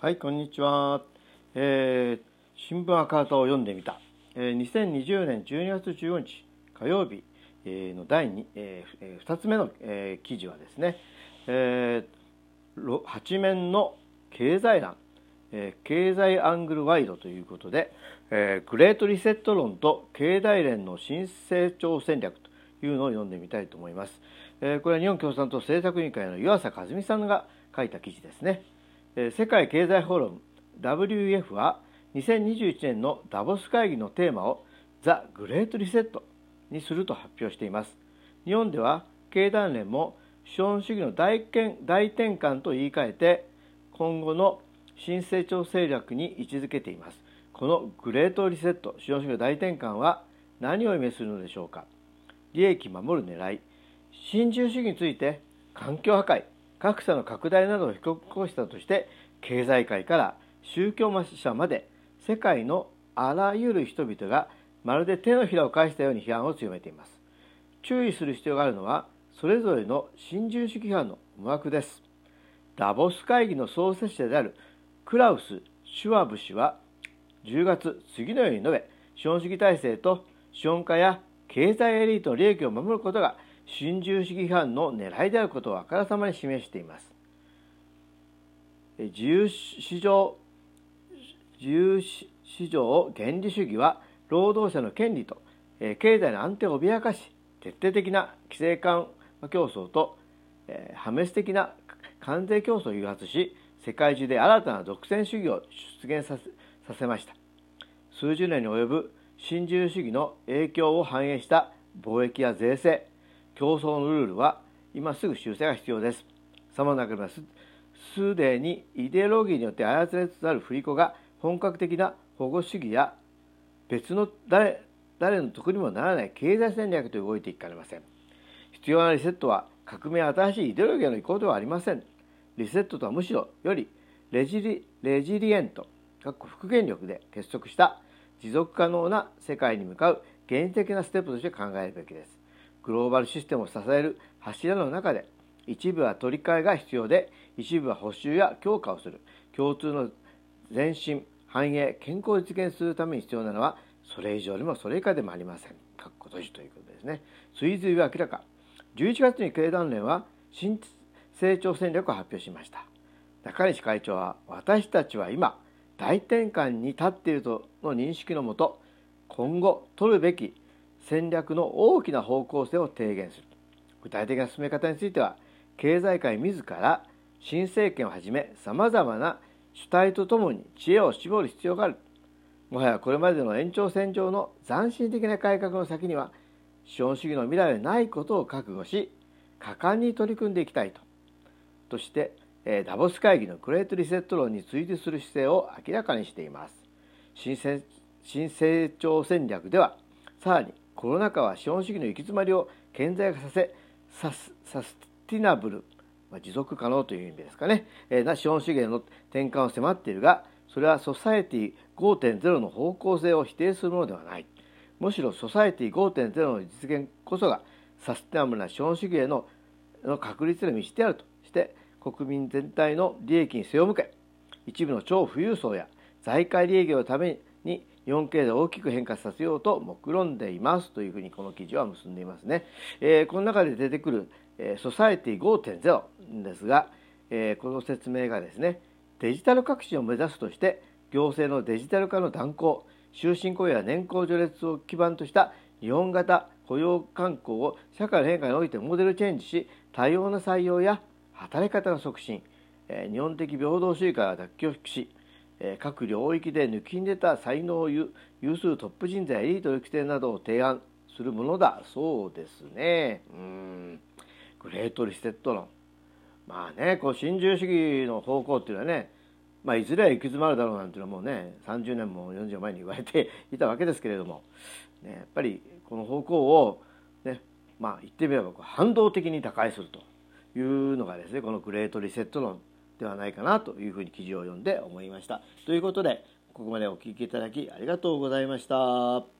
はい、こんにちは。えー、新聞赤旗を読んでみた。えー、2020年12月15日火曜日、えー、の第 2,、えー、2つ目の、えー、記事はですね、えー、8面の経済欄、えー、経済アングルワイドということで、えー、グレートリセット論と経済連の新成長戦略というのを読んでみたいと思います。えー、これは日本共産党政策委員会の湯浅和美さんが書いた記事ですね。世界経済フォーラム WEF は2021年のダボス会議のテーマをザ・グレート・リセットにすると発表しています。日本では経団連も資本主義の大大転換と言い換えて今後の新成長戦略に位置づけています。このグレートリセット資本主義の大転換は何を意味するのでしょうか。利益守る狙い新自由主義について環境破壊格差の拡大などを引き起こしたとして経済界から宗教者まで世界のあらゆる人々がまるで手のひらを返したように批判を強めています。注意する必要があるのはそれぞれの新自由主義批判の思惑です。ダボス会議の創設者であるクラウス・シュワブ氏は10月次のように述べ資本主義体制と資本家や経済エリートの利益を守ることが新自由主義批判の狙いであることをあからさまに示しています。自由市場自由市場原理主義は労働者の権利と経済の安定を脅かし徹底的な規制緩和競争と破滅的な関税競争を誘発し世界中で新たな独占主義を出現させました。数十年に及ぶ新自由主義の影響を反映した貿易や税制競争のルールは今すぐ修正が必要です。さまざまなすでにイデオロギーによって操られつつある振り子が本格的な保護主義や別の誰誰の得にもならない経済戦略と動いていかれません。必要なリセットは革命新しいイデオロギーの移行ではありません。リセットとはむしろよりレジリレジリエント、復元力で結束した持続可能な世界に向かう原理的なステップとして考えるべきです。グローバルシステムを支える柱の中で一部は取り替えが必要で一部は補修や強化をする共通の前進繁栄健康を実現するために必要なのはそれ以上でもそれ以下でもありません。かっこ閉じということですね。追随は明らか。11月に経団連は新成長戦略を発表しました。中西会長は私たちは今大転換に立っているとの認識のもと今後取るべき戦略の大きな方向性を提言する。具体的な進め方については経済界自ら新政権をはじめさまざまな主体とともに知恵を絞る必要がある。もはやこれまでの延長線上の斬新的な改革の先には資本主義の未来はないことを覚悟し果敢に取り組んでいきたいと。としてダボス会議のグレートリセット論に追随する姿勢を明らかにしています。新成長戦略ではさらにコロナ禍は資本主義の行き詰まりを顕在化させサスサスティナブル、まあ、持続可能という意味ですかね、えー、な資本主義への転換を迫っているがそれはソサエティ5.0の方向性を否定するものではない。むしろソサエティ5.0の実現こそがサステナブルな資本主義へのの確立の道であるとして国民全体の利益に背を向け一部の超富裕層や財界利益のために日本経済大きく変化させようと目論んでいますというふうにこの記事は結んでいますね。えー、この中で出てくる、え、ソサエティ5.0ですが、えー、この説明がですねデジタル革新を目指すとして行政のデジタル化の断行終身雇用や年功序列を基盤とした日本型雇用慣行を社会の変化においてモデルチェンジし多様な採用や働き方の促進、え、日本的平等主義から脱却し各領域で抜きん出た才能を有数トップ人材エリート育成などを提案するものだそうですね。うん。グレートリセット論。まあねこう新自由主義の方向っていうのはねまあ、いずれは行き詰まるだろうなんていうのはもうね30年も40年前に言われていたわけですけれども、ね、やっぱりこの方向を、ねまあ、言ってみれば反動的に打開するというのがですねこのグレートリセット論。ではないかなというふうに記事を読んで思いました。ということでここまでお聴きいただきありがとうございました。